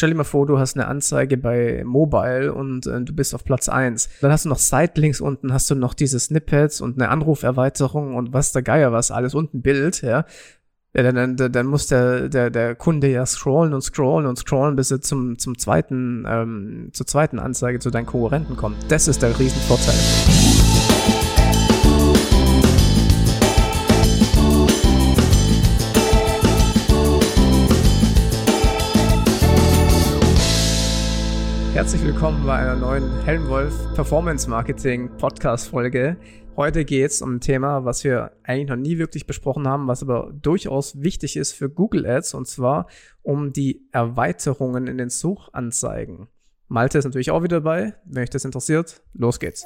stell dir mal vor, du hast eine Anzeige bei Mobile und äh, du bist auf Platz eins. Dann hast du noch Sidelinks unten, hast du noch diese Snippets und eine Anruferweiterung und was der Geier was, alles und ein Bild, ja. Ja, dann, dann, dann muss der, der, der Kunde ja scrollen und scrollen und scrollen, bis er zum, zum zweiten, ähm, zur zweiten Anzeige zu deinen Konkurrenten kommt. Das ist der Riesenvorteil. Herzlich willkommen bei einer neuen Helmwolf Performance Marketing Podcast Folge. Heute geht es um ein Thema, was wir eigentlich noch nie wirklich besprochen haben, was aber durchaus wichtig ist für Google Ads und zwar um die Erweiterungen in den Suchanzeigen. Malte ist natürlich auch wieder dabei. Wenn euch das interessiert, los geht's.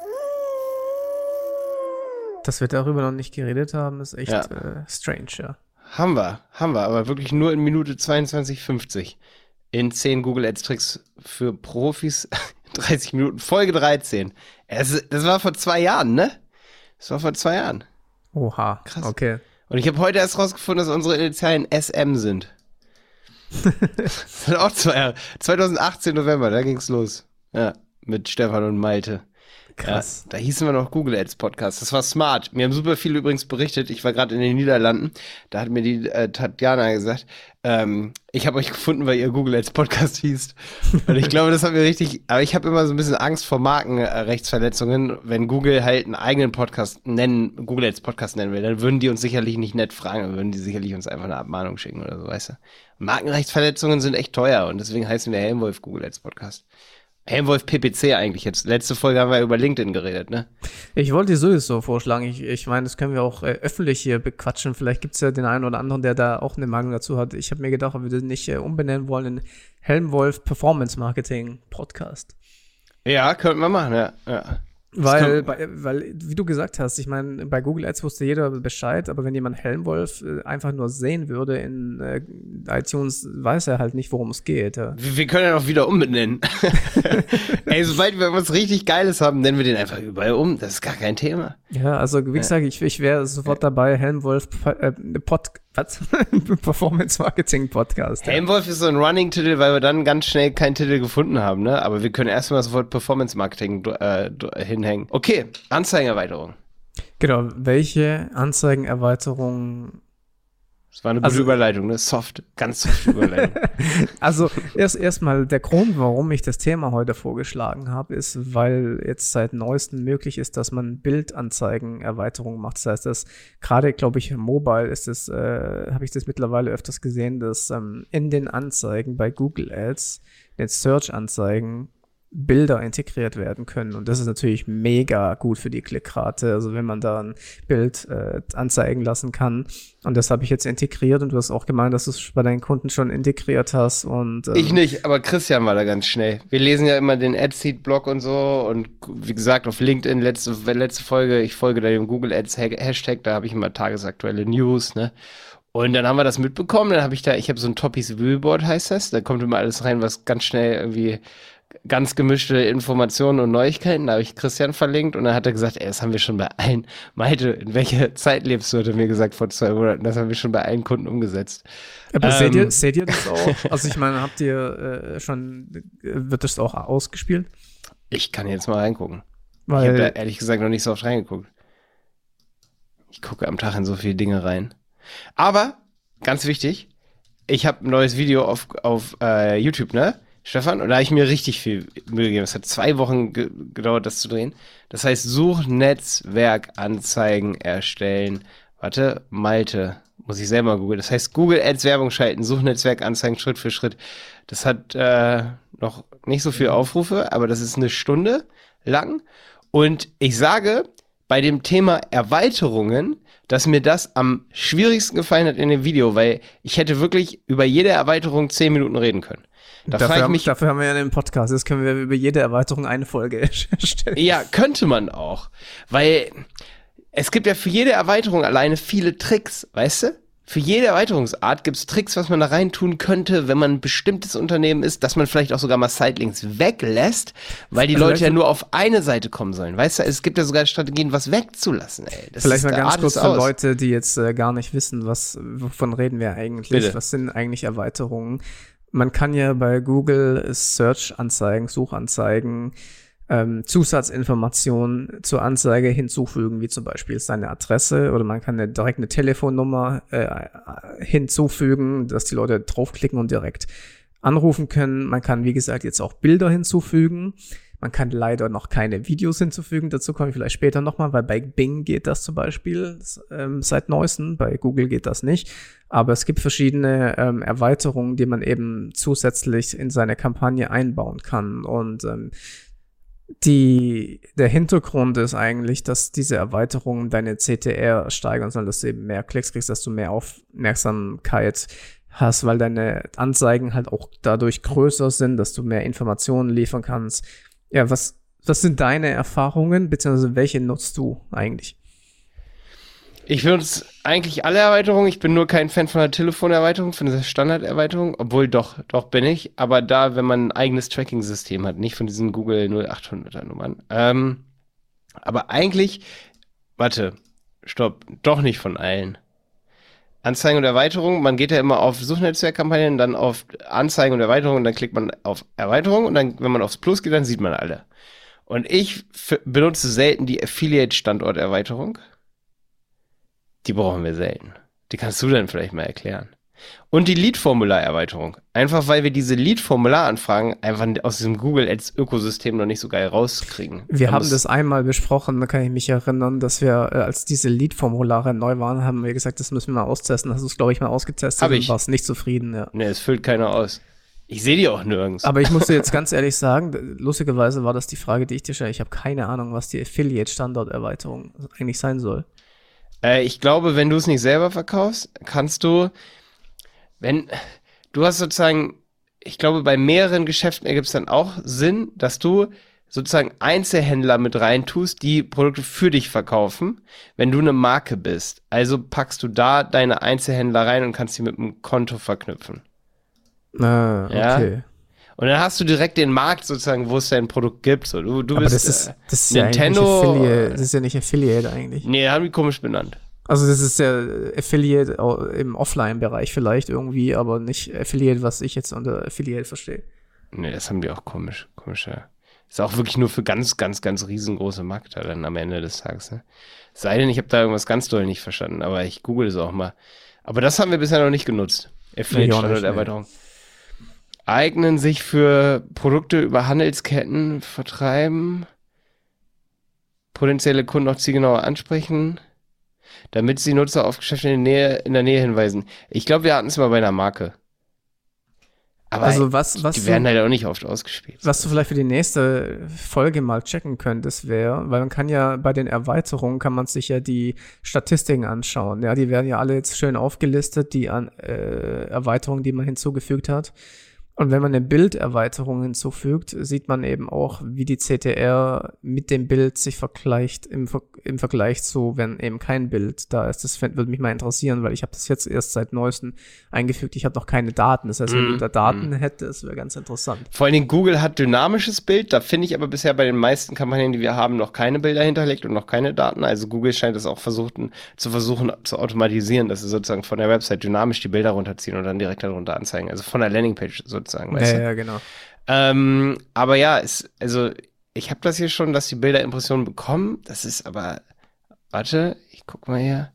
Dass wir darüber noch nicht geredet haben, ist echt ja. äh, strange, ja. Haben wir, haben wir, aber wirklich nur in Minute 22,50 in 10 Google Ads Tricks für Profis 30 Minuten, Folge 13. Es, das war vor zwei Jahren, ne? Das war vor zwei Jahren. Oha. Krass. Okay. Und ich habe heute erst rausgefunden, dass unsere Initialen SM sind. das sind auch zwei Jahre. 2018 November, da ging's los. Ja, mit Stefan und Malte. Krass. Ja, da hießen wir noch Google Ads Podcast. Das war smart. Mir haben super viele übrigens berichtet. Ich war gerade in den Niederlanden. Da hat mir die äh, Tatjana gesagt, ähm, ich habe euch gefunden, weil ihr Google Ads Podcast hießt. Und ich glaube, das hat mir richtig. Aber ich habe immer so ein bisschen Angst vor Markenrechtsverletzungen. Wenn Google halt einen eigenen Podcast nennen, Google Ads Podcast nennen will, dann würden die uns sicherlich nicht nett fragen. Dann würden die sicherlich uns einfach eine Abmahnung schicken oder so, weißt du. Markenrechtsverletzungen sind echt teuer und deswegen heißen wir Helmwolf Google Ads Podcast. Helmwolf PPC eigentlich jetzt. Letzte Folge haben wir über LinkedIn geredet, ne? Ich wollte dir sowieso vorschlagen. Ich, ich meine, das können wir auch äh, öffentlich hier bequatschen. Vielleicht gibt es ja den einen oder anderen, der da auch eine Meinung dazu hat. Ich habe mir gedacht, ob wir das nicht äh, umbenennen wollen in Helmwolf Performance Marketing Podcast. Ja, könnten wir machen, ja. ja. Weil, bei, weil, wie du gesagt hast, ich meine, bei Google Ads wusste jeder Bescheid, aber wenn jemand Helmwolf äh, einfach nur sehen würde in äh, iTunes, weiß er halt nicht, worum es geht. Ja. Wir, wir, können ja auch wieder umbenennen. Ey, sobald wir was richtig Geiles haben, nennen wir den einfach überall um. Das ist gar kein Thema. Ja, also wie gesagt, ich, ich wäre sofort dabei, Helmwolf äh, Pod, was? Performance Marketing Podcast. Ja. Helmwolf ist so ein Running-Titel, weil wir dann ganz schnell keinen Titel gefunden haben, ne? Aber wir können erstmal sofort Performance Marketing äh, hinhängen. Okay, Anzeigenerweiterung. Genau, welche Anzeigenerweiterung das war eine gute also, Überleitung, ne? Soft, ganz soft Überleitung. also erst erstmal der Grund, warum ich das Thema heute vorgeschlagen habe, ist, weil jetzt seit neuestem möglich ist, dass man Bildanzeigen-Erweiterungen macht. Das heißt, dass gerade, glaube ich, mobile ist es, äh, habe ich das mittlerweile öfters gesehen, dass ähm, in den Anzeigen bei Google Ads, den Search-Anzeigen Bilder integriert werden können. Und das ist natürlich mega gut für die Klickrate. Also wenn man da ein Bild äh, anzeigen lassen kann. Und das habe ich jetzt integriert und du hast auch gemeint, dass du es bei deinen Kunden schon integriert hast. Und, ähm, ich nicht, aber Christian war da ganz schnell. Wir lesen ja immer den AdSeed-Blog und so. Und wie gesagt, auf LinkedIn, letzte, letzte Folge, ich folge da dem Google Ads Hashtag, da habe ich immer tagesaktuelle News, ne? Und dann haben wir das mitbekommen, dann habe ich da, ich habe so ein Toppys Billboard heißt das, da kommt immer alles rein, was ganz schnell irgendwie ganz gemischte Informationen und Neuigkeiten. Da habe ich Christian verlinkt und dann hat er gesagt, ey, das haben wir schon bei allen. Malte, in welcher Zeit lebst du? Hat er mir gesagt vor zwei Monaten. Das haben wir schon bei allen Kunden umgesetzt. Aber ähm, seht, ihr, seht ihr das auch? Also ich meine, habt ihr äh, schon, wird das auch ausgespielt? Ich kann jetzt mal reingucken. Weil, ich habe da ehrlich gesagt noch nicht so oft reingeguckt. Ich gucke am Tag in so viele Dinge rein. Aber, ganz wichtig, ich habe ein neues Video auf, auf äh, YouTube, ne? Stefan, und da habe ich mir richtig viel Mühe gegeben. Es hat zwei Wochen ge gedauert, das zu drehen. Das heißt, Suchnetzwerkanzeigen erstellen. Warte, Malte, muss ich selber googeln. Das heißt, Google Ads Werbung schalten, Suchnetzwerkanzeigen Schritt für Schritt. Das hat äh, noch nicht so viele Aufrufe, aber das ist eine Stunde lang. Und ich sage, bei dem Thema Erweiterungen, dass mir das am schwierigsten gefallen hat in dem Video, weil ich hätte wirklich über jede Erweiterung zehn Minuten reden können. Da dafür, ich mich, dafür haben wir ja den Podcast. Jetzt können wir über jede Erweiterung eine Folge erstellen. Ja, könnte man auch. Weil es gibt ja für jede Erweiterung alleine viele Tricks, weißt du? Für jede Erweiterungsart gibt es Tricks, was man da rein tun könnte, wenn man ein bestimmtes Unternehmen ist, dass man vielleicht auch sogar mal Sidelinks weglässt, weil die Leute ja nur auf eine Seite kommen sollen. Weißt du, es gibt ja sogar Strategien, was wegzulassen, ey. Das vielleicht mal ganz kurz für Leute, die jetzt äh, gar nicht wissen, was, wovon reden wir eigentlich? Bitte. Was sind eigentlich Erweiterungen? Man kann ja bei Google Search-Anzeigen, Suchanzeigen, ähm, Zusatzinformationen zur Anzeige hinzufügen, wie zum Beispiel seine Adresse oder man kann eine, direkt eine Telefonnummer äh, hinzufügen, dass die Leute draufklicken und direkt anrufen können. Man kann, wie gesagt, jetzt auch Bilder hinzufügen. Man kann leider noch keine Videos hinzufügen. Dazu komme ich vielleicht später nochmal, weil bei Bing geht das zum Beispiel ähm, seit neuestem. Bei Google geht das nicht. Aber es gibt verschiedene ähm, Erweiterungen, die man eben zusätzlich in seine Kampagne einbauen kann. Und ähm, die, der Hintergrund ist eigentlich, dass diese Erweiterungen deine CTR steigern sollen, dass du eben mehr Klicks kriegst, dass du mehr Aufmerksamkeit hast, weil deine Anzeigen halt auch dadurch größer sind, dass du mehr Informationen liefern kannst. Ja, was, was sind deine Erfahrungen, beziehungsweise welche nutzt du eigentlich? Ich benutze eigentlich alle Erweiterungen. Ich bin nur kein Fan von der Telefonerweiterung, von dieser Standarderweiterung. Obwohl, doch, doch bin ich. Aber da, wenn man ein eigenes Tracking-System hat, nicht von diesen Google 0800er Nummern. Ähm, aber eigentlich, warte, stopp, doch nicht von allen. Anzeigen und Erweiterung, man geht ja immer auf Suchnetzwerkkampagnen, dann auf Anzeigen und Erweiterung dann klickt man auf Erweiterung und dann, wenn man aufs Plus geht, dann sieht man alle. Und ich benutze selten die Affiliate-Standorterweiterung. Die brauchen wir selten. Die kannst du dann vielleicht mal erklären. Und die Lead-Formular-Erweiterung. Einfach weil wir diese Lead-Formular-Anfragen einfach aus diesem Google Ads-Ökosystem noch nicht so geil rauskriegen. Wir da haben das einmal besprochen, da kann ich mich erinnern, dass wir, äh, als diese Lead-Formulare neu waren, haben wir gesagt, das müssen wir mal austesten. Hast du es, glaube ich, mal ausgetestet Hab ich. und warst nicht zufrieden. Ja. Nee, es füllt keiner aus. Ich sehe die auch nirgends. Aber ich muss dir jetzt ganz ehrlich sagen, lustigerweise war das die Frage, die ich dir stelle. Ich habe keine Ahnung, was die Affiliate-Standorterweiterung eigentlich sein soll. Äh, ich glaube, wenn du es nicht selber verkaufst, kannst du, wenn, du hast sozusagen, ich glaube, bei mehreren Geschäften ergibt es dann auch Sinn, dass du sozusagen Einzelhändler mit reintust, die Produkte für dich verkaufen, wenn du eine Marke bist. Also packst du da deine Einzelhändler rein und kannst sie mit einem Konto verknüpfen. Ah, okay. Ja? Und dann hast du direkt den Markt sozusagen, wo es dein Produkt gibt. So, du, du Aber bist das ist, das ist Nintendo. Ja Affiliate, das ist ja nicht Affiliate eigentlich. Nee, haben die komisch benannt. Also das ist ja Affiliate im Offline-Bereich vielleicht irgendwie, aber nicht Affiliate, was ich jetzt unter Affiliate verstehe. Nee, das haben die auch komisch, komisch, ja. Ist auch wirklich nur für ganz, ganz, ganz riesengroße Markter dann am Ende des Tages. Ne? Sei denn, ich habe da irgendwas ganz doll nicht verstanden, aber ich google es auch mal. Aber das haben wir bisher noch nicht genutzt. Affiliate-Standorterweiterung. Nee, eignen sich für Produkte über Handelsketten vertreiben, potenzielle Kunden auch zielgenauer ansprechen, damit sie Nutzer auf Geschäfte in der Nähe, in der Nähe hinweisen. Ich glaube, wir hatten es mal bei einer Marke. Aber also was, was die werden du, halt auch nicht oft ausgespielt. Was du vielleicht für die nächste Folge mal checken könntest, wäre, weil man kann ja bei den Erweiterungen kann man sich ja die Statistiken anschauen. Ja, die werden ja alle jetzt schön aufgelistet, die an, äh, Erweiterungen, die man hinzugefügt hat. Und wenn man eine Bilderweiterung hinzufügt, sieht man eben auch, wie die CTR mit dem Bild sich vergleicht im, im Vergleich zu, wenn eben kein Bild da ist. Das würde mich mal interessieren, weil ich habe das jetzt erst seit neuestem eingefügt. Ich habe noch keine Daten. Das heißt, wenn mm, du da Daten mm. hättest, wäre ganz interessant. Vor allen Dingen Google hat dynamisches Bild. Da finde ich aber bisher bei den meisten Kampagnen, die wir haben, noch keine Bilder hinterlegt und noch keine Daten. Also Google scheint es auch versuchten, zu versuchen zu automatisieren, dass sie sozusagen von der Website dynamisch die Bilder runterziehen und dann direkt darunter anzeigen. Also von der Landingpage sozusagen sozusagen. Weißt ja, du? ja, genau. Ähm, aber ja, es, also ich habe das hier schon, dass die Bilder Impressionen bekommen. Das ist aber, warte, ich guck mal hier.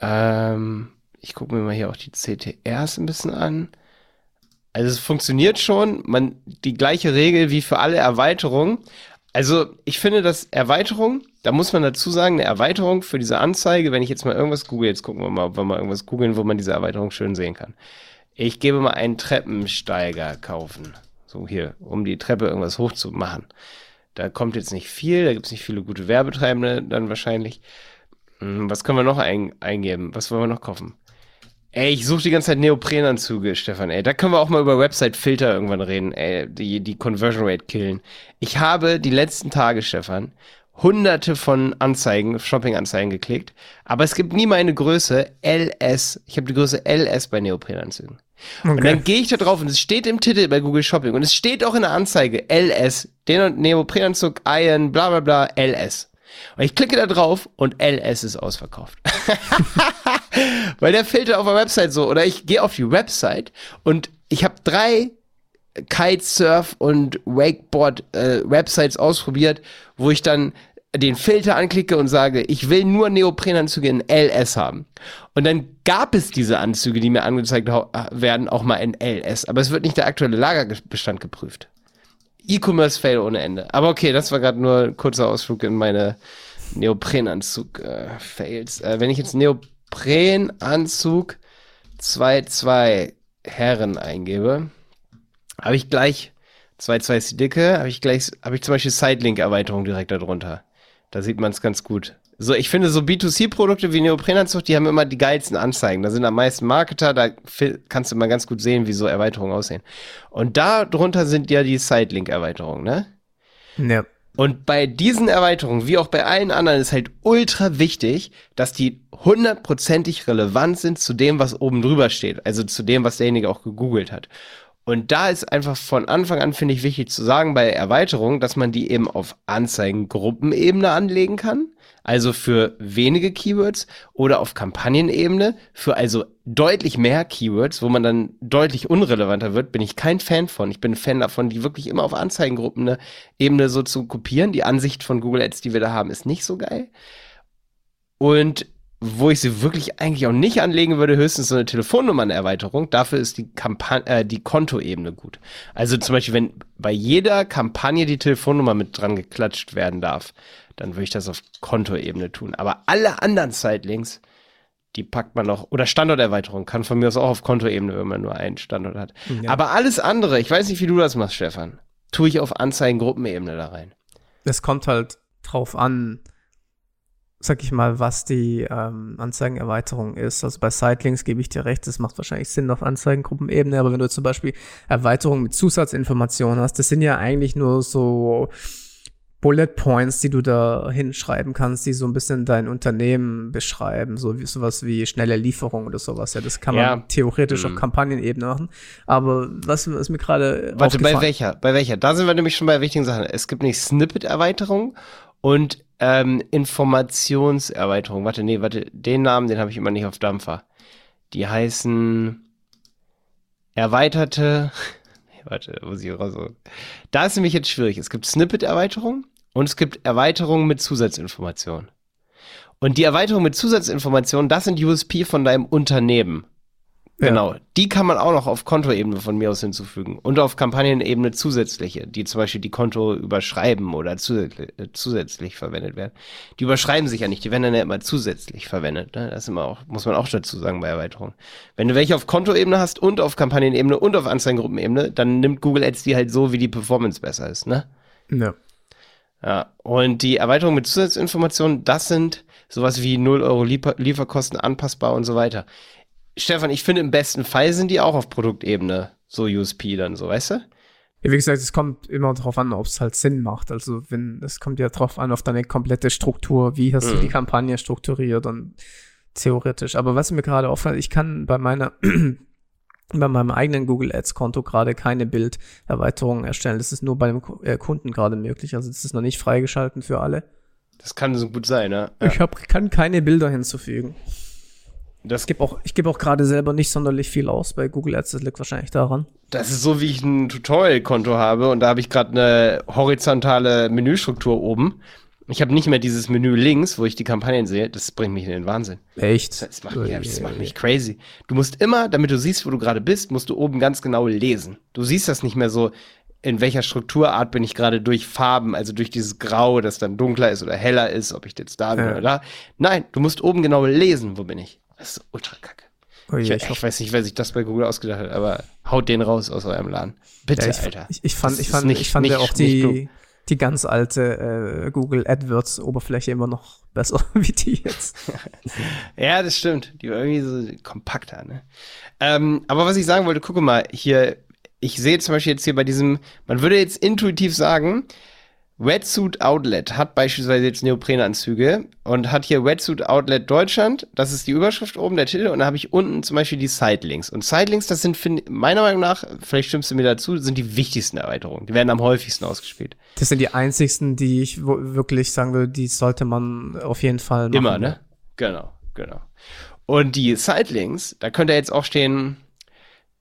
Ähm, ich gucke mir mal hier auch die CTRs ein bisschen an. Also es funktioniert schon, man die gleiche Regel wie für alle Erweiterungen. Also ich finde, dass Erweiterung, da muss man dazu sagen, eine Erweiterung für diese Anzeige, wenn ich jetzt mal irgendwas google, jetzt gucken wir mal, ob wir mal irgendwas googeln, wo man diese Erweiterung schön sehen kann. Ich gebe mal einen Treppensteiger kaufen. So hier, um die Treppe irgendwas hochzumachen. Da kommt jetzt nicht viel, da gibt es nicht viele gute Werbetreibende dann wahrscheinlich. Hm, was können wir noch ein, eingeben? Was wollen wir noch kaufen? Ey, ich suche die ganze Zeit Neoprenanzüge, Stefan, ey. Da können wir auch mal über Website-Filter irgendwann reden, ey. Die, die Conversion Rate killen. Ich habe die letzten Tage, Stefan, hunderte von Anzeigen, Shopping-Anzeigen geklickt, aber es gibt nie meine Größe LS. Ich habe die Größe LS bei Neoprenanzügen. Okay. Und dann gehe ich da drauf und es steht im Titel bei Google Shopping und es steht auch in der Anzeige LS, den und Neoprenanzug, Iron, bla bla bla, LS. Und ich klicke da drauf und LS ist ausverkauft. Weil der Filter auf der Website so, oder ich gehe auf die Website und ich habe drei Kitesurf und Wakeboard äh, Websites ausprobiert, wo ich dann den Filter anklicke und sage, ich will nur Neoprenanzüge in LS haben. Und dann gab es diese Anzüge, die mir angezeigt werden, auch mal in LS. Aber es wird nicht der aktuelle Lagerbestand geprüft. E-Commerce-Fail ohne Ende. Aber okay, das war gerade nur ein kurzer Ausflug in meine Neoprenanzug-Fails. Äh, äh, wenn ich jetzt Neoprenanzug 2.2 Herren eingebe, habe ich gleich 2.2 dicke, habe ich gleich, habe ich zum Beispiel Sidelink-Erweiterung direkt darunter. Da sieht man es ganz gut. So, ich finde so B2C-Produkte wie Neoprenanzug, die haben immer die geilsten Anzeigen. Da sind am meisten Marketer, da kannst du immer ganz gut sehen, wie so Erweiterungen aussehen. Und da drunter sind ja die Sidelink-Erweiterungen, ne? Ja. Und bei diesen Erweiterungen, wie auch bei allen anderen, ist halt ultra wichtig, dass die hundertprozentig relevant sind zu dem, was oben drüber steht. Also zu dem, was derjenige auch gegoogelt hat. Und da ist einfach von Anfang an, finde ich, wichtig zu sagen bei Erweiterungen, dass man die eben auf Anzeigengruppenebene anlegen kann. Also für wenige Keywords oder auf Kampagnenebene für also deutlich mehr Keywords, wo man dann deutlich unrelevanter wird, bin ich kein Fan von. Ich bin Fan davon, die wirklich immer auf Anzeigengruppen-Ebene so zu kopieren. Die Ansicht von Google Ads, die wir da haben, ist nicht so geil. Und wo ich sie wirklich eigentlich auch nicht anlegen würde, höchstens so eine Telefonnummern-Erweiterung. Dafür ist die Kampagne, äh, die Kontoebene gut. Also zum Beispiel, wenn bei jeder Kampagne die Telefonnummer mit dran geklatscht werden darf, dann würde ich das auf Kontoebene tun. Aber alle anderen Sidelinks, die packt man noch, oder Standorterweiterung kann von mir aus auch auf Kontoebene, wenn man nur einen Standort hat. Ja. Aber alles andere, ich weiß nicht, wie du das machst, Stefan, tue ich auf Anzeigengruppenebene da rein. Es kommt halt drauf an, sag ich mal, was die ähm, Anzeigenerweiterung ist. Also bei Sitelinks gebe ich dir recht, das macht wahrscheinlich Sinn auf Anzeigengruppenebene, aber wenn du zum Beispiel Erweiterungen mit Zusatzinformationen hast, das sind ja eigentlich nur so Bullet Points, die du da hinschreiben kannst, die so ein bisschen dein Unternehmen beschreiben, so wie sowas wie schnelle Lieferung oder sowas. Ja, das kann man ja. theoretisch hm. auf Kampagnenebene machen. Aber was, was mir gerade Warte, bei welcher? Bei welcher? Da sind wir nämlich schon bei wichtigen Sachen. Es gibt nicht Snippet-Erweiterung und ähm, Informationserweiterung. Warte, nee, warte, den Namen, den habe ich immer nicht auf Dampfer. Die heißen erweiterte. nee, warte, muss ich raus. Da ist nämlich jetzt schwierig. Es gibt Snippet-Erweiterung und es gibt Erweiterungen mit Zusatzinformationen. Und die Erweiterung mit Zusatzinformationen, das sind USP von deinem Unternehmen. Genau, die kann man auch noch auf Kontoebene von mir aus hinzufügen und auf Kampagnenebene zusätzliche, die zum Beispiel die Konto überschreiben oder zusätzlich, äh, zusätzlich verwendet werden. Die überschreiben sich ja nicht, die werden dann ja immer zusätzlich verwendet. Ne? Das ist immer auch, muss man auch dazu sagen bei Erweiterungen. Wenn du welche auf Kontoebene hast und auf Kampagnenebene und auf Anzeigengruppenebene, dann nimmt Google Ads die halt so, wie die Performance besser ist, ne? Ja. Ja, und die Erweiterung mit Zusatzinformationen, das sind sowas wie 0 Euro Liefer Lieferkosten anpassbar und so weiter. Stefan, ich finde, im besten Fall sind die auch auf Produktebene so USP dann, so, weißt du? Ja, wie gesagt, es kommt immer darauf an, ob es halt Sinn macht. Also, wenn, es kommt ja drauf an, auf deine komplette Struktur. Wie hast mhm. du die mhm. Kampagne strukturiert und theoretisch. Aber was mir gerade auffällt, ich kann bei meiner, bei meinem eigenen Google Ads Konto gerade keine Bilderweiterungen erstellen. Das ist nur bei dem äh, Kunden gerade möglich. Also, das ist noch nicht freigeschalten für alle. Das kann so gut sein, ne? Ja. Ich hab, kann keine Bilder hinzufügen. Das ich gebe auch, ich gebe auch gerade selber nicht sonderlich viel aus bei Google Ads. Das liegt wahrscheinlich daran. Das ist so, wie ich ein Tutorial-Konto habe und da habe ich gerade eine horizontale Menüstruktur oben. Ich habe nicht mehr dieses Menü links, wo ich die Kampagnen sehe. Das bringt mich in den Wahnsinn. Echt? Das macht, mich, das macht mich crazy. Du musst immer, damit du siehst, wo du gerade bist, musst du oben ganz genau lesen. Du siehst das nicht mehr so, in welcher Strukturart bin ich gerade durch Farben, also durch dieses Grau, das dann dunkler ist oder heller ist, ob ich jetzt da bin ja. oder da. Nein, du musst oben genau lesen, wo bin ich. Das ist ultra kacke. Oh je, ich, ich, ich, weiß nicht, wer sich das bei Google ausgedacht hat, aber haut den raus aus eurem Laden. Bitte, ja, ich, Alter. Ich, fand, ich fand, nicht, ich fand nicht, ja auch die, die ganz alte äh, Google AdWords Oberfläche immer noch besser wie die jetzt. ja, das stimmt. Die war irgendwie so kompakter, ne? Ähm, aber was ich sagen wollte, gucke mal, hier, ich sehe zum Beispiel jetzt hier bei diesem, man würde jetzt intuitiv sagen, Wetsuit Outlet hat beispielsweise jetzt Neoprenanzüge und hat hier Wetsuit Outlet Deutschland. Das ist die Überschrift oben, der Titel. Und da habe ich unten zum Beispiel die Sidelinks. Und Sidelinks, das sind meiner Meinung nach, vielleicht stimmst du mir dazu, sind die wichtigsten Erweiterungen. Die werden am häufigsten ausgespielt. Das sind die einzigsten, die ich wirklich sagen würde, die sollte man auf jeden Fall machen. Immer, ne? Genau, genau. Und die Sidelinks, da könnte jetzt auch stehen,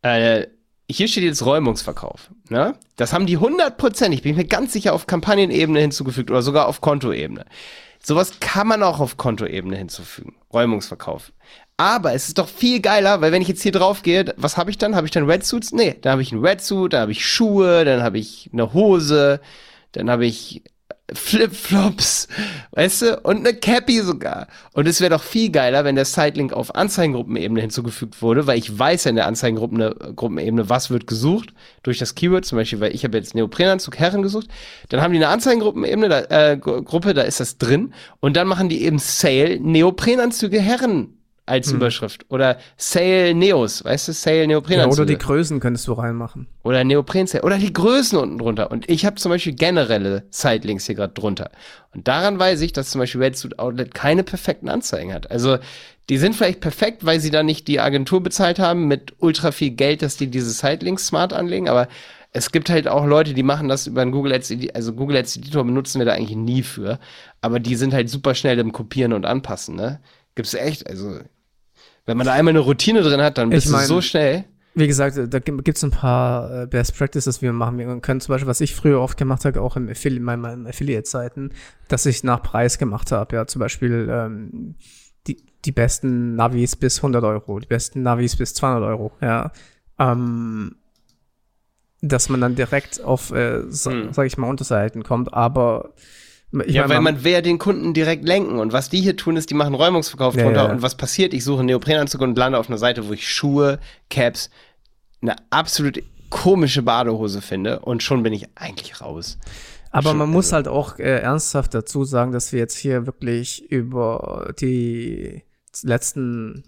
äh, hier steht jetzt Räumungsverkauf. Ne? Das haben die hundertprozentig, bin ich mir ganz sicher, auf Kampagnenebene hinzugefügt oder sogar auf Kontoebene. Sowas kann man auch auf Kontoebene hinzufügen. Räumungsverkauf. Aber es ist doch viel geiler, weil wenn ich jetzt hier drauf gehe, was habe ich dann? Habe ich dann Wetsuits? Nee, dann habe ich einen Wetsuit, dann habe ich Schuhe, dann habe ich eine Hose, dann habe ich Flipflops, weißt du, und eine Cappy sogar. Und es wäre doch viel geiler, wenn der Sidelink auf Anzeigengruppenebene hinzugefügt wurde, weil ich weiß ja in der Anzeigengruppenebene, was wird gesucht durch das Keyword, zum Beispiel, weil ich habe jetzt Neoprenanzug Herren gesucht, dann haben die eine Anzeigengruppenebene, da, äh, Gruppe, da ist das drin, und dann machen die eben Sale Neoprenanzüge Herren als hm. Überschrift. Oder Sale Neos, weißt du, Sale Neoprenanzüge. Ja, oder die Größen könntest du reinmachen. Oder Neopren Sale. Oder die Größen unten drunter. Und ich habe zum Beispiel generelle Sidelinks hier gerade drunter. Und daran weiß ich, dass zum Beispiel Redsuit Outlet keine perfekten Anzeigen hat. Also die sind vielleicht perfekt, weil sie da nicht die Agentur bezahlt haben mit ultra viel Geld, dass die diese Sidelinks smart anlegen, aber es gibt halt auch Leute, die machen das über einen Google Ads, also Google Ads Editor benutzen wir da eigentlich nie für, aber die sind halt super schnell im Kopieren und Anpassen, ne? Gibt's echt, also wenn man da einmal eine Routine drin hat, dann bist ich mein, du so schnell. Wie gesagt, da gibt es ein paar äh, Best Practices, wie wir machen. Wir können zum Beispiel, was ich früher oft gemacht habe, auch im Affili in meinen Affiliate-Seiten, dass ich nach Preis gemacht habe. Ja, zum Beispiel ähm, die, die besten Navis bis 100 Euro, die besten Navis bis 200 Euro. Ja, ähm, dass man dann direkt auf, äh, so, hm. sag ich mal, Unterseiten kommt. Aber ich ja, weil man will ja den Kunden direkt lenken. Und was die hier tun, ist, die machen Räumungsverkauf ja, drunter. Ja. Und was passiert? Ich suche einen Neoprenanzug und lande auf einer Seite, wo ich Schuhe, Caps, eine absolut komische Badehose finde. Und schon bin ich eigentlich raus. Aber schon, man muss also. halt auch äh, ernsthaft dazu sagen, dass wir jetzt hier wirklich über die letzten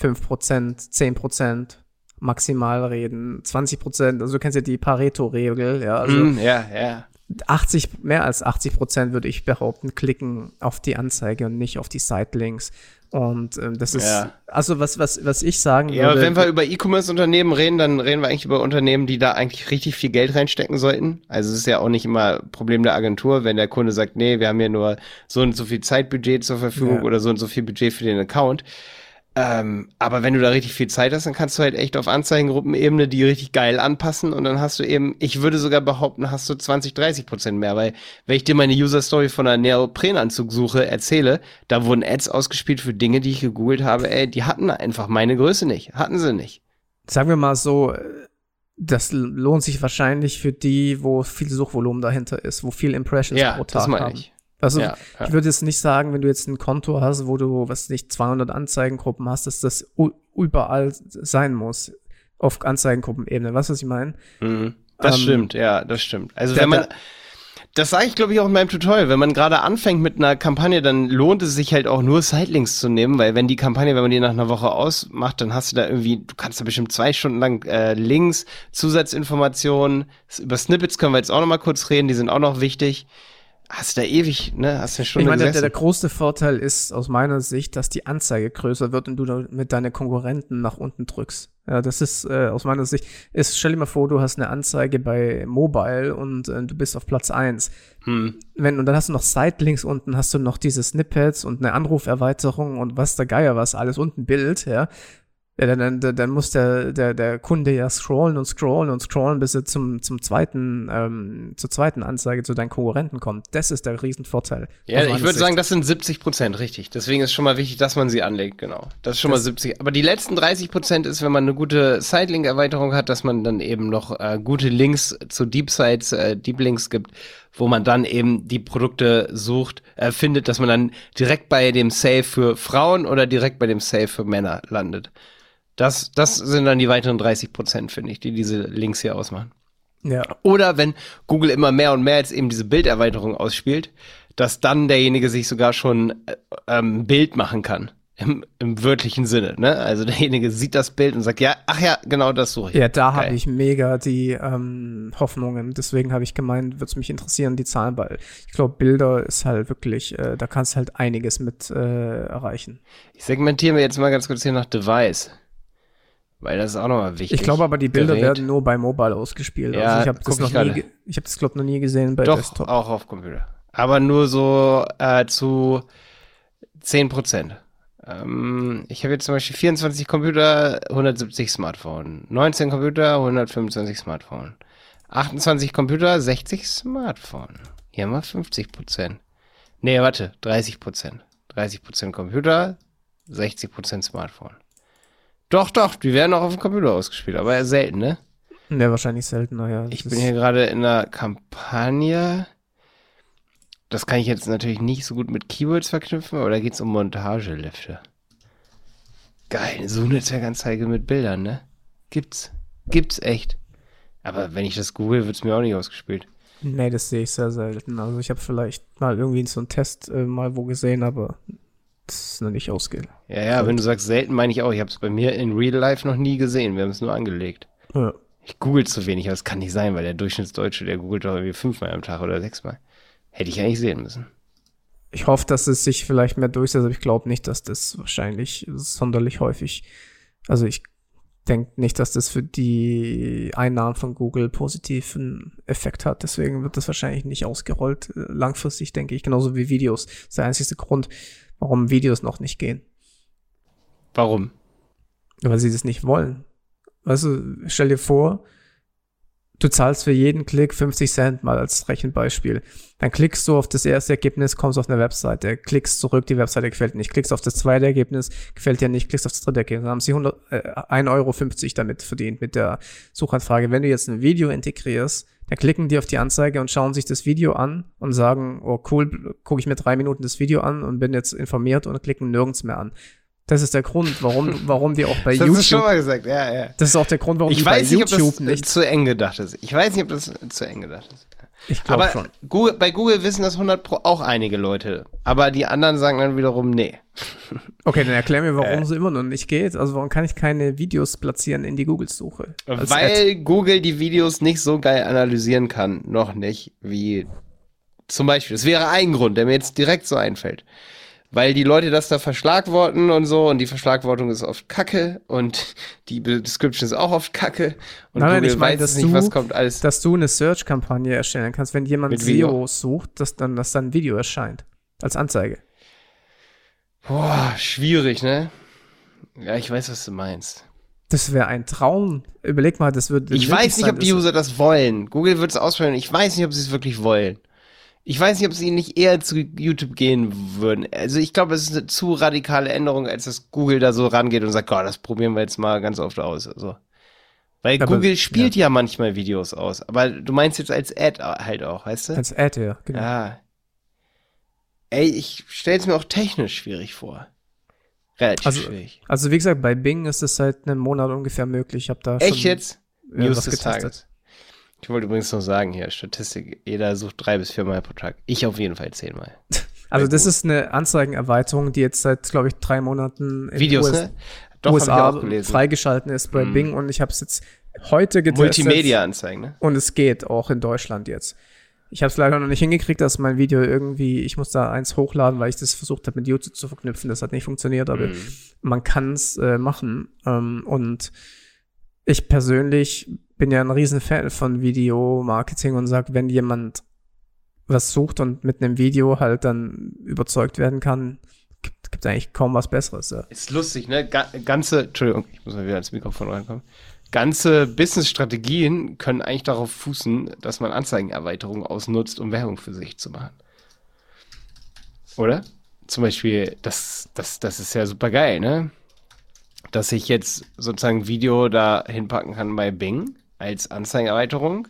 5%, 10% maximal reden, 20%, also du kennst ja die Pareto-Regel, ja. Also, mm, ja, ja. 80, mehr als 80 Prozent würde ich behaupten, klicken auf die Anzeige und nicht auf die Sitelinks. Und ähm, das ist, ja. also was, was, was ich sagen ja, würde. Ja, wenn wir über E-Commerce-Unternehmen reden, dann reden wir eigentlich über Unternehmen, die da eigentlich richtig viel Geld reinstecken sollten. Also es ist ja auch nicht immer Problem der Agentur, wenn der Kunde sagt, nee, wir haben hier nur so und so viel Zeitbudget zur Verfügung ja. oder so und so viel Budget für den Account. Ähm, aber wenn du da richtig viel Zeit hast, dann kannst du halt echt auf Anzeigengruppenebene die richtig geil anpassen und dann hast du eben, ich würde sogar behaupten, hast du 20, 30 Prozent mehr, weil wenn ich dir meine User Story von einer Neoprenanzugsuche erzähle, da wurden Ads ausgespielt für Dinge, die ich gegoogelt habe, ey, die hatten einfach meine Größe nicht, hatten sie nicht. Sagen wir mal so, das lohnt sich wahrscheinlich für die, wo viel Suchvolumen dahinter ist, wo viel Impressions ja, pro Tag das meine. Ich. Also ja, ja. ich würde jetzt nicht sagen, wenn du jetzt ein Konto hast, wo du, was nicht, 200 Anzeigengruppen hast, dass das überall sein muss auf Anzeigengruppenebene. Weißt du, was ich meine? Mhm. Das ähm, stimmt, ja, das stimmt. Also wenn man, das sage ich glaube ich auch in meinem Tutorial, wenn man gerade anfängt mit einer Kampagne, dann lohnt es sich halt auch nur Sidelinks zu nehmen, weil wenn die Kampagne, wenn man die nach einer Woche ausmacht, dann hast du da irgendwie, du kannst da bestimmt zwei Stunden lang äh, Links, Zusatzinformationen, über Snippets können wir jetzt auch noch mal kurz reden, die sind auch noch wichtig hast du da ewig, ne, hast du schon. Ich meine, der, der große Vorteil ist aus meiner Sicht, dass die Anzeige größer wird und du mit deinen Konkurrenten nach unten drückst. Ja, das ist äh, aus meiner Sicht, ist, stell dir mal vor, du hast eine Anzeige bei Mobile und äh, du bist auf Platz eins. Hm. Wenn, und dann hast du noch Sidelinks unten, hast du noch diese Snippets und eine Anruferweiterung und was der Geier was, alles unten Bild, ja. Ja, dann, dann, dann muss der, der, der Kunde ja scrollen und scrollen und scrollen, bis er zum, zum zweiten, ähm, zur zweiten Anzeige zu deinen Konkurrenten kommt. Das ist der Riesenvorteil. Ja, ich würde sagen, das sind 70 Prozent, richtig. Deswegen ist schon mal wichtig, dass man sie anlegt, genau. Das ist schon das mal 70. Aber die letzten 30 Prozent ist, wenn man eine gute Sidelink-Erweiterung hat, dass man dann eben noch äh, gute Links zu Deep Sites, äh, Deep Links gibt, wo man dann eben die Produkte sucht, äh, findet, dass man dann direkt bei dem Save für Frauen oder direkt bei dem Save für Männer landet. Das, das sind dann die weiteren 30 Prozent, finde ich, die diese Links hier ausmachen. Ja. Oder wenn Google immer mehr und mehr jetzt eben diese Bilderweiterung ausspielt, dass dann derjenige sich sogar schon äh, ähm, Bild machen kann. Im, Im wörtlichen Sinne, ne? Also derjenige sieht das Bild und sagt, ja, ach ja, genau das suche ich. Ja, da habe ich mega die ähm, Hoffnungen. Deswegen habe ich gemeint, würde es mich interessieren, die Zahlen, weil ich glaube, Bilder ist halt wirklich, äh, da kannst du halt einiges mit äh, erreichen. Ich segmentiere mir jetzt mal ganz kurz hier nach Device. Weil das ist auch nochmal wichtig. Ich glaube aber, die Bilder Gerät. werden nur bei Mobile ausgespielt. Ja, also ich habe das noch ich nie, ich habe das glaube noch nie gesehen bei Doch, Desktop. auch auf Computer. Aber nur so äh, zu 10 Prozent. Ähm, ich habe jetzt zum Beispiel 24 Computer, 170 Smartphone. 19 Computer, 125 Smartphone. 28 Computer, 60 Smartphone. Hier haben wir 50 Prozent. Nee, warte, 30 Prozent. 30 Prozent Computer, 60 Prozent Smartphone. Doch, doch, die werden auch auf dem Computer ausgespielt, aber selten, ne? Ne, wahrscheinlich seltener, ja. Ich bin hier gerade in einer Kampagne. Das kann ich jetzt natürlich nicht so gut mit Keywords verknüpfen, aber da geht es um Montagelifte. Geil, eine Zoom-Netzwerkanzeige mit Bildern, ne? Gibt's. Gibt's echt. Aber wenn ich das google, wird's mir auch nicht ausgespielt. Nee, das sehe ich sehr selten. Also ich habe vielleicht mal irgendwie so einen Test äh, mal wo gesehen, aber das ist noch nicht ausgeht. Ja, ja, wenn du sagst selten, meine ich auch. Ich habe es bei mir in Real Life noch nie gesehen. Wir haben es nur angelegt. Ja. Ich google zu wenig, aber das kann nicht sein, weil der Durchschnittsdeutsche, der googelt doch irgendwie fünfmal am Tag oder sechsmal. Hätte ich eigentlich sehen müssen. Ich hoffe, dass es sich vielleicht mehr durchsetzt, aber ich glaube nicht, dass das wahrscheinlich sonderlich häufig. Also ich denke nicht, dass das für die Einnahmen von Google positiven Effekt hat. Deswegen wird das wahrscheinlich nicht ausgerollt. Langfristig denke ich, genauso wie Videos. Das ist der einzige Grund, warum Videos noch nicht gehen. Warum? Weil sie das nicht wollen. Weißt du, stell dir vor, du zahlst für jeden Klick 50 Cent mal als Rechenbeispiel. Dann klickst du auf das erste Ergebnis, kommst auf eine Webseite, klickst zurück, die Webseite gefällt nicht, klickst auf das zweite Ergebnis, gefällt dir nicht, klickst auf das dritte Ergebnis. Dann haben sie 100, äh, 1,50 Euro damit verdient mit der Suchanfrage. Wenn du jetzt ein Video integrierst, dann klicken die auf die Anzeige und schauen sich das Video an und sagen, oh cool, gucke ich mir drei Minuten das Video an und bin jetzt informiert und klicken nirgends mehr an. Das ist der Grund, warum, warum die auch bei das YouTube. Das hast du schon mal gesagt, ja, ja. Das ist auch der Grund, warum ich die bei nicht, YouTube ob das nicht zu eng gedacht ist. Ich weiß nicht, ob das zu eng gedacht ist. Ich glaube schon. Google, bei Google wissen das 100 Pro auch einige Leute. Aber die anderen sagen dann wiederum, nee. Okay, dann erklär mir, warum äh, es immer noch nicht geht. Also warum kann ich keine Videos platzieren in die Google-Suche? Weil Ad? Google die Videos nicht so geil analysieren kann. Noch nicht, wie zum Beispiel. Das wäre ein Grund, der mir jetzt direkt so einfällt weil die Leute das da verschlagworten und so und die Verschlagwortung ist oft Kacke und die Description ist auch oft Kacke und nein, Google ich mein, weiß nicht, du, was kommt alles. Dass du eine Search-Kampagne erstellen kannst, wenn jemand SEO sucht, dass dann, dass dann ein Video erscheint als Anzeige. Boah, schwierig, ne? Ja, ich weiß, was du meinst. Das wäre ein Traum. Überleg mal, das würde. Ich weiß nicht, ob die User das wollen. Google wird es ausprobieren. Ich weiß nicht, ob sie es wirklich wollen. Ich weiß nicht, ob sie nicht eher zu YouTube gehen würden. Also ich glaube, es ist eine zu radikale Änderung, als dass Google da so rangeht und sagt, oh, das probieren wir jetzt mal ganz oft aus. Also. Weil aber, Google spielt ja. ja. manchmal Videos aus. Aber du meinst jetzt als Ad halt auch, weißt du? Als Ad, ja, genau. Ja. Ey, ich stelle es mir auch technisch schwierig vor. Relativ also, schwierig. Also wie gesagt, bei Bing ist es seit einem Monat ungefähr möglich. Ich habe da Echt schon jetzt? News was getestet. Tages. Ich wollte übrigens noch sagen hier, Statistik, jeder sucht drei bis viermal pro Tag. Ich auf jeden Fall zehnmal. Also das ist eine Anzeigenerweiterung, die jetzt seit, glaube ich, drei Monaten in Videos, US ne? Doch, USA freigeschalten ist bei mm. Bing und ich habe es jetzt heute getestet. Multimedia-Anzeigen, ne? Und es geht auch in Deutschland jetzt. Ich habe es leider noch nicht hingekriegt, dass mein Video irgendwie, ich muss da eins hochladen, weil ich das versucht habe mit YouTube zu verknüpfen. Das hat nicht funktioniert, aber mm. man kann es äh, machen. Ähm, und ich persönlich bin ja ein riesen Fan von Video-Marketing und sage, wenn jemand was sucht und mit einem Video halt dann überzeugt werden kann, gibt, gibt eigentlich kaum was Besseres. Ja. Ist lustig, ne? Ga ganze, Entschuldigung, ich muss mal wieder ans Mikrofon reinkommen. Ganze Business-Strategien können eigentlich darauf fußen, dass man Anzeigenerweiterungen ausnutzt, um Werbung für sich zu machen. Oder? Zum Beispiel, das, das, das ist ja super geil, ne? Dass ich jetzt sozusagen Video da hinpacken kann bei Bing als Anzeigenerweiterung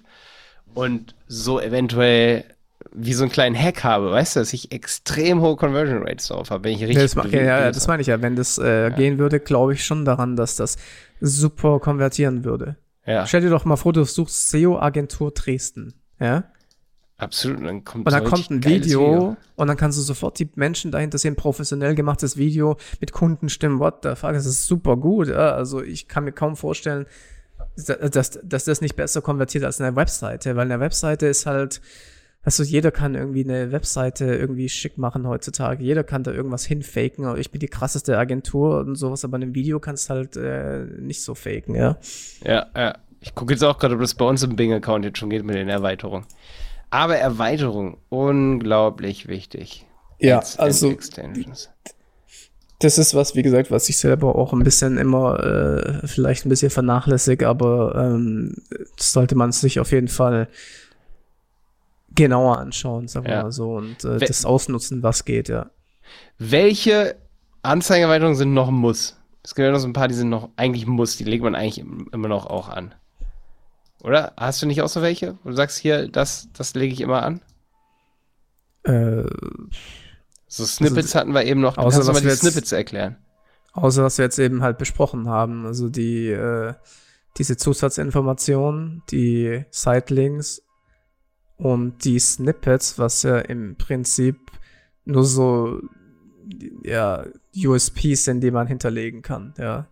und so eventuell wie so einen kleinen Hack habe, weißt du, dass ich extrem hohe Conversion Rates drauf habe, wenn ich richtig das, ja, ja, das meine ich ja. Wenn das äh, ja. gehen würde, glaube ich schon daran, dass das super konvertieren würde. Ja. Stell dir doch mal vor, du suchst SEO-Agentur Dresden, ja? Absolut. Und dann kommt, und dann so kommt ein Video, Video, und dann kannst du sofort die Menschen dahinter sehen, professionell gemachtes Video mit Kundenstimmen, what the fuck, das ist super gut. Ja? Also ich kann mir kaum vorstellen, dass, dass das nicht besser konvertiert als eine Webseite, weil eine Webseite ist halt, also jeder kann irgendwie eine Webseite irgendwie schick machen heutzutage. Jeder kann da irgendwas hinfaken. Ich bin die krasseste Agentur und sowas, aber in einem Video kannst du halt äh, nicht so faken, ja. Ja, ja. Ich gucke jetzt auch gerade, ob das bei uns im Bing-Account jetzt schon geht mit den Erweiterungen. Aber Erweiterung, unglaublich wichtig. Ja, also Das ist was, wie gesagt, was ich selber auch ein bisschen immer äh, vielleicht ein bisschen vernachlässige, aber ähm, sollte man sich auf jeden Fall genauer anschauen, sagen wir ja. mal so, und äh, das ausnutzen, was geht, ja. Welche Anzeigenerweiterungen sind noch ein Muss? Es gibt ja noch so ein paar, die sind noch eigentlich Muss, die legt man eigentlich immer noch auch an. Oder? Hast du nicht auch so welche? Du sagst hier, das, das lege ich immer an? Äh, so Snippets also, hatten wir eben noch. Du außer, kannst mal die jetzt, Snippets erklären. Außer was wir jetzt eben halt besprochen haben. Also die, äh, diese Zusatzinformationen, die Sitelinks und die Snippets, was ja im Prinzip nur so ja, USPs sind, die man hinterlegen kann, ja.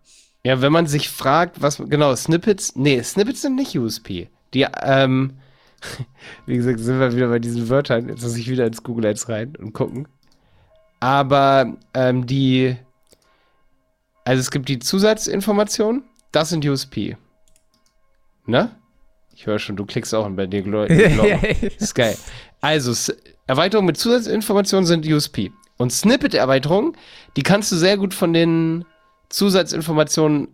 Ja, wenn man sich fragt, was, genau, Snippets, nee, Snippets sind nicht USP. Die, ähm, wie gesagt, sind wir wieder bei diesen Wörtern. Jetzt muss ich wieder ins Google Ads rein und gucken. Aber ähm, die, also es gibt die Zusatzinformationen, das sind USP. Ne? Ich höre schon, du klickst auch bei dir. das ist geil. Also, Erweiterungen mit Zusatzinformationen sind USP. Und Snippet-Erweiterungen, die kannst du sehr gut von den Zusatzinformationen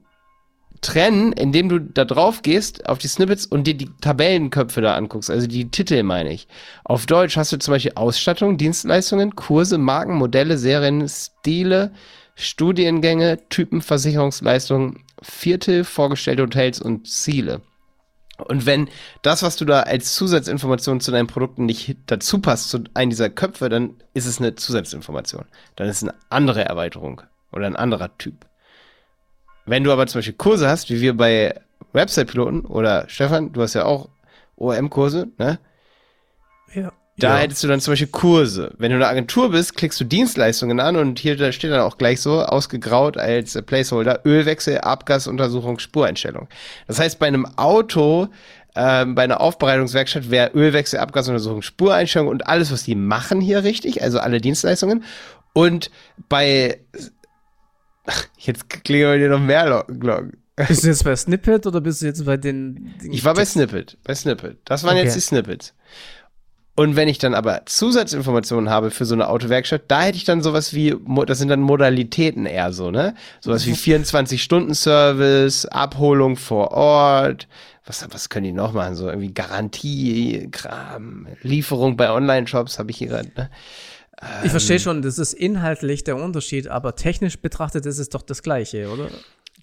trennen, indem du da drauf gehst auf die Snippets und dir die Tabellenköpfe da anguckst, also die Titel meine ich. Auf Deutsch hast du zum Beispiel Ausstattung, Dienstleistungen, Kurse, Marken, Modelle, Serien, Stile, Studiengänge, Typen, Versicherungsleistungen, Viertel, vorgestellte Hotels und Ziele. Und wenn das, was du da als Zusatzinformation zu deinen Produkten nicht dazu passt, zu einem dieser Köpfe, dann ist es eine Zusatzinformation. Dann ist es eine andere Erweiterung oder ein anderer Typ. Wenn du aber zum Beispiel Kurse hast, wie wir bei Website-Piloten oder Stefan, du hast ja auch OM-Kurse, ne? Ja. Da ja. hättest du dann zum Beispiel Kurse. Wenn du eine Agentur bist, klickst du Dienstleistungen an und hier da steht dann auch gleich so ausgegraut als Placeholder Ölwechsel, Abgasuntersuchung, Spureinstellung. Das heißt, bei einem Auto, äh, bei einer Aufbereitungswerkstatt wäre Ölwechsel, Abgasuntersuchung, Spureinstellung und alles, was die machen hier richtig, also alle Dienstleistungen. Und bei Jetzt klingen bei dir noch mehr Glocken. Bist du jetzt bei Snippet oder bist du jetzt bei den. den ich war bei Snippet, bei Snippet. Das waren okay. jetzt die Snippets. Und wenn ich dann aber Zusatzinformationen habe für so eine Autowerkstatt, da hätte ich dann sowas wie, das sind dann Modalitäten eher so, ne? Sowas wie 24-Stunden-Service, Abholung vor Ort. Was, was können die noch machen? So irgendwie Garantie, Kram, Lieferung bei Online-Shops habe ich hier gerade, ne? Ich verstehe schon, das ist inhaltlich der Unterschied, aber technisch betrachtet ist es doch das Gleiche, oder?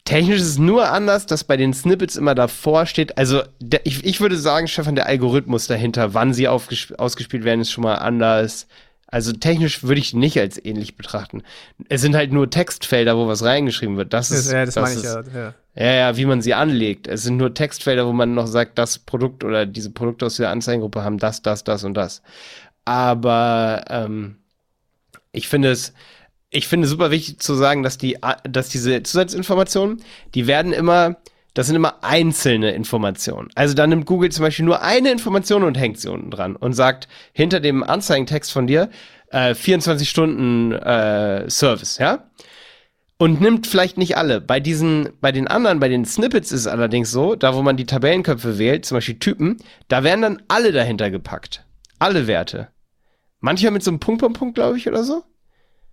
Technisch ist es nur anders, dass bei den Snippets immer davor steht. Also, der, ich, ich würde sagen, Stefan, der Algorithmus dahinter, wann sie ausgespielt werden, ist schon mal anders. Also technisch würde ich nicht als ähnlich betrachten. Es sind halt nur Textfelder, wo was reingeschrieben wird. Das ist, ja, das, das meine ich ja, ja. Ja, ja, wie man sie anlegt. Es sind nur Textfelder, wo man noch sagt, das Produkt oder diese Produkte aus der Anzeigengruppe haben das, das, das und das. Aber ähm, ich finde es, ich finde super wichtig zu sagen, dass die, dass diese Zusatzinformationen, die werden immer, das sind immer einzelne Informationen. Also da nimmt Google zum Beispiel nur eine Information und hängt sie unten dran und sagt hinter dem Anzeigentext von dir äh, 24 Stunden äh, Service, ja? Und nimmt vielleicht nicht alle. Bei diesen, bei den anderen, bei den Snippets ist es allerdings so, da wo man die Tabellenköpfe wählt, zum Beispiel Typen, da werden dann alle dahinter gepackt. Alle Werte. Manchmal mit so einem Punkt, Punkt, Punkt, glaube ich, oder so.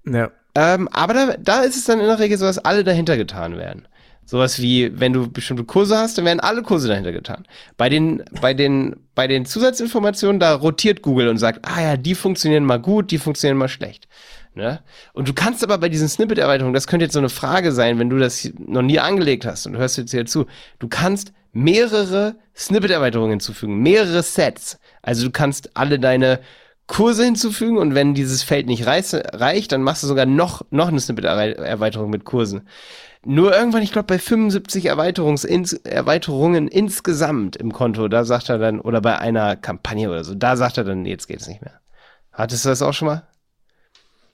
Ja. Ähm, aber da, da ist es dann in der Regel so, dass alle dahinter getan werden. Sowas wie, wenn du bestimmte Kurse hast, dann werden alle Kurse dahinter getan. Bei den, bei den, bei den Zusatzinformationen, da rotiert Google und sagt, ah ja, die funktionieren mal gut, die funktionieren mal schlecht. Ne? Und du kannst aber bei diesen Snippet-Erweiterungen, das könnte jetzt so eine Frage sein, wenn du das noch nie angelegt hast und du hörst jetzt hier zu, du kannst mehrere Snippet-Erweiterungen hinzufügen, mehrere Sets. Also du kannst alle deine Kurse hinzufügen und wenn dieses Feld nicht reicht, dann machst du sogar noch, noch eine Snippet-Erweiterung mit Kursen. Nur irgendwann, ich glaube, bei 75 Erweiterungs ins Erweiterungen insgesamt im Konto, da sagt er dann, oder bei einer Kampagne oder so, da sagt er dann, jetzt geht's nicht mehr. Hattest du das auch schon mal?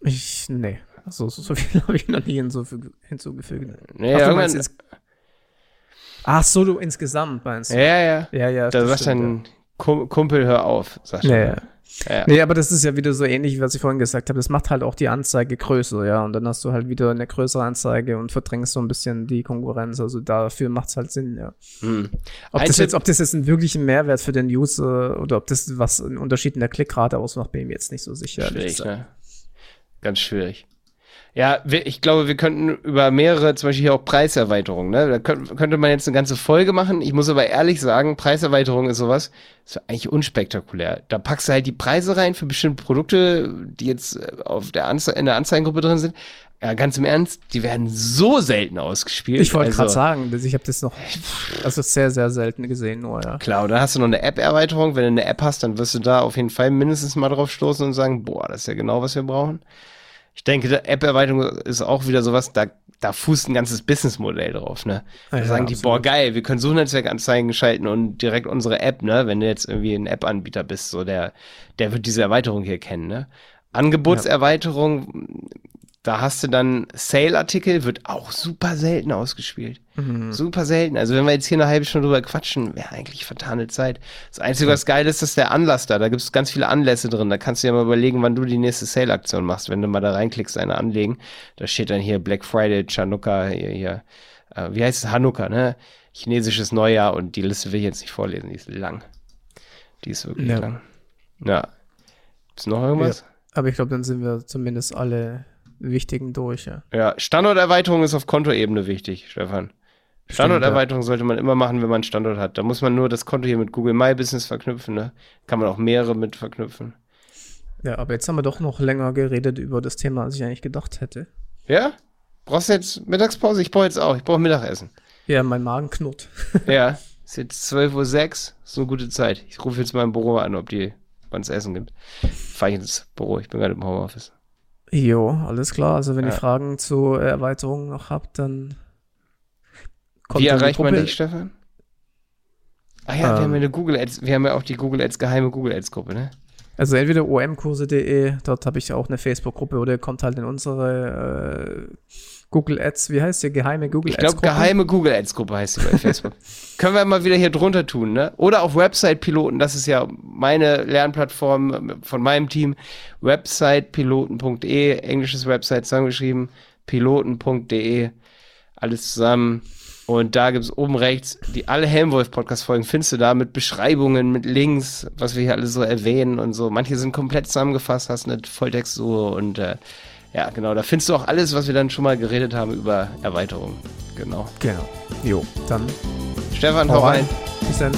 Ich, nee. Also, so, so viel habe ich noch nie hinzugefügt. Nee, Ach, irgendwann, Ach so, du insgesamt meinst du? Ja, ja. Ja, ja. Da sagt dann, Kumpel, hör auf, sagt ja, ja. Ja. Nee, aber das ist ja wieder so ähnlich, was ich vorhin gesagt habe. Das macht halt auch die Anzeige größer, ja. Und dann hast du halt wieder eine größere Anzeige und verdrängst so ein bisschen die Konkurrenz. Also dafür macht es halt Sinn, ja. Hm. Ob, das jetzt, ob das jetzt einen wirklichen Mehrwert für den User oder ob das was einen Unterschied in der Klickrate ausmacht, bin ich mir jetzt nicht so sicher. Schwierig, ne? Ganz schwierig. Ja, ich glaube, wir könnten über mehrere, zum Beispiel hier auch Preiserweiterungen, ne? Da könnte man jetzt eine ganze Folge machen. Ich muss aber ehrlich sagen, Preiserweiterung ist sowas, ist eigentlich unspektakulär. Da packst du halt die Preise rein für bestimmte Produkte, die jetzt äh, auf der Anze in der Anzeigengruppe drin sind. Ja, ganz im Ernst, die werden so selten ausgespielt. Ich wollte also, gerade sagen, ich habe das noch, also sehr, sehr selten gesehen nur, ja. Klar, und dann hast du noch eine App-Erweiterung. Wenn du eine App hast, dann wirst du da auf jeden Fall mindestens mal drauf stoßen und sagen, boah, das ist ja genau, was wir brauchen. Ich denke, App-Erweiterung ist auch wieder sowas, da, da fußt ein ganzes Businessmodell drauf, ne? Da ja, sagen die, absolut. boah, geil, wir können Suchnetzwerkanzeigen schalten und direkt unsere App, ne? Wenn du jetzt irgendwie ein App-Anbieter bist, so der, der wird diese Erweiterung hier kennen, ne? Angebotserweiterung, da hast du dann Sale-Artikel, wird auch super selten ausgespielt. Mhm. Super selten. Also wenn wir jetzt hier eine halbe Stunde drüber quatschen, wäre eigentlich vertane Zeit. Das Einzige, was geil ist, ist der Anlass da. Da gibt es ganz viele Anlässe drin. Da kannst du ja mal überlegen, wann du die nächste Sale-Aktion machst. Wenn du mal da reinklickst, eine anlegen, da steht dann hier Black Friday, Chanukka, hier, hier. Äh, wie heißt es? Hanukkah, ne? Chinesisches Neujahr und die Liste will ich jetzt nicht vorlesen, die ist lang. Die ist wirklich ja. lang. Ja. Ist noch irgendwas? Ja, aber ich glaube, dann sind wir zumindest alle wichtigen durch, ja. Ja, Standorterweiterung ist auf Kontoebene wichtig, Stefan. Standorterweiterung sollte man immer machen, wenn man einen Standort hat. Da muss man nur das Konto hier mit Google My Business verknüpfen, ne? Kann man auch mehrere mit verknüpfen. Ja, aber jetzt haben wir doch noch länger geredet über das Thema, als ich eigentlich gedacht hätte. Ja? Brauchst du jetzt Mittagspause? Ich brauche jetzt auch. Ich brauche Mittagessen. Ja, mein Magen knurrt. ja, ist jetzt 12.06 Uhr. Ist eine gute Zeit. Ich rufe jetzt mal im Büro an, ob die wann es Essen gibt. Fahre ich ins Büro. Ich bin gerade im Homeoffice. Jo, alles klar. Also wenn ja. ihr Fragen zu Erweiterungen noch habt, dann kommt Wie erreicht man dich, Stefan? Ah ja, ähm, wir haben ja eine Google Ads, wir haben ja auch die Google Ads, geheime Google Ads Gruppe, ne? Also entweder omkurse.de, dort habe ich auch eine Facebook-Gruppe oder ihr kommt halt in unsere äh, Google Ads, wie heißt die geheime Google Ads Gruppe? Ich glaube, geheime Google Ads Gruppe heißt sie bei Facebook. Können wir mal wieder hier drunter tun, ne? Oder auf Website-Piloten, das ist ja meine Lernplattform von meinem Team. Websitepiloten.de, englisches Website zusammengeschrieben, piloten.de, alles zusammen. Und da gibt es oben rechts die alle Helmwolf-Podcast-Folgen, findest du da mit Beschreibungen, mit Links, was wir hier alles so erwähnen und so. Manche sind komplett zusammengefasst, hast eine Volltextsuche und äh, ja, genau, da findest du auch alles, was wir dann schon mal geredet haben über Erweiterungen. Genau. Genau. Jo, dann. Stefan, hau rein. rein. Bis dann.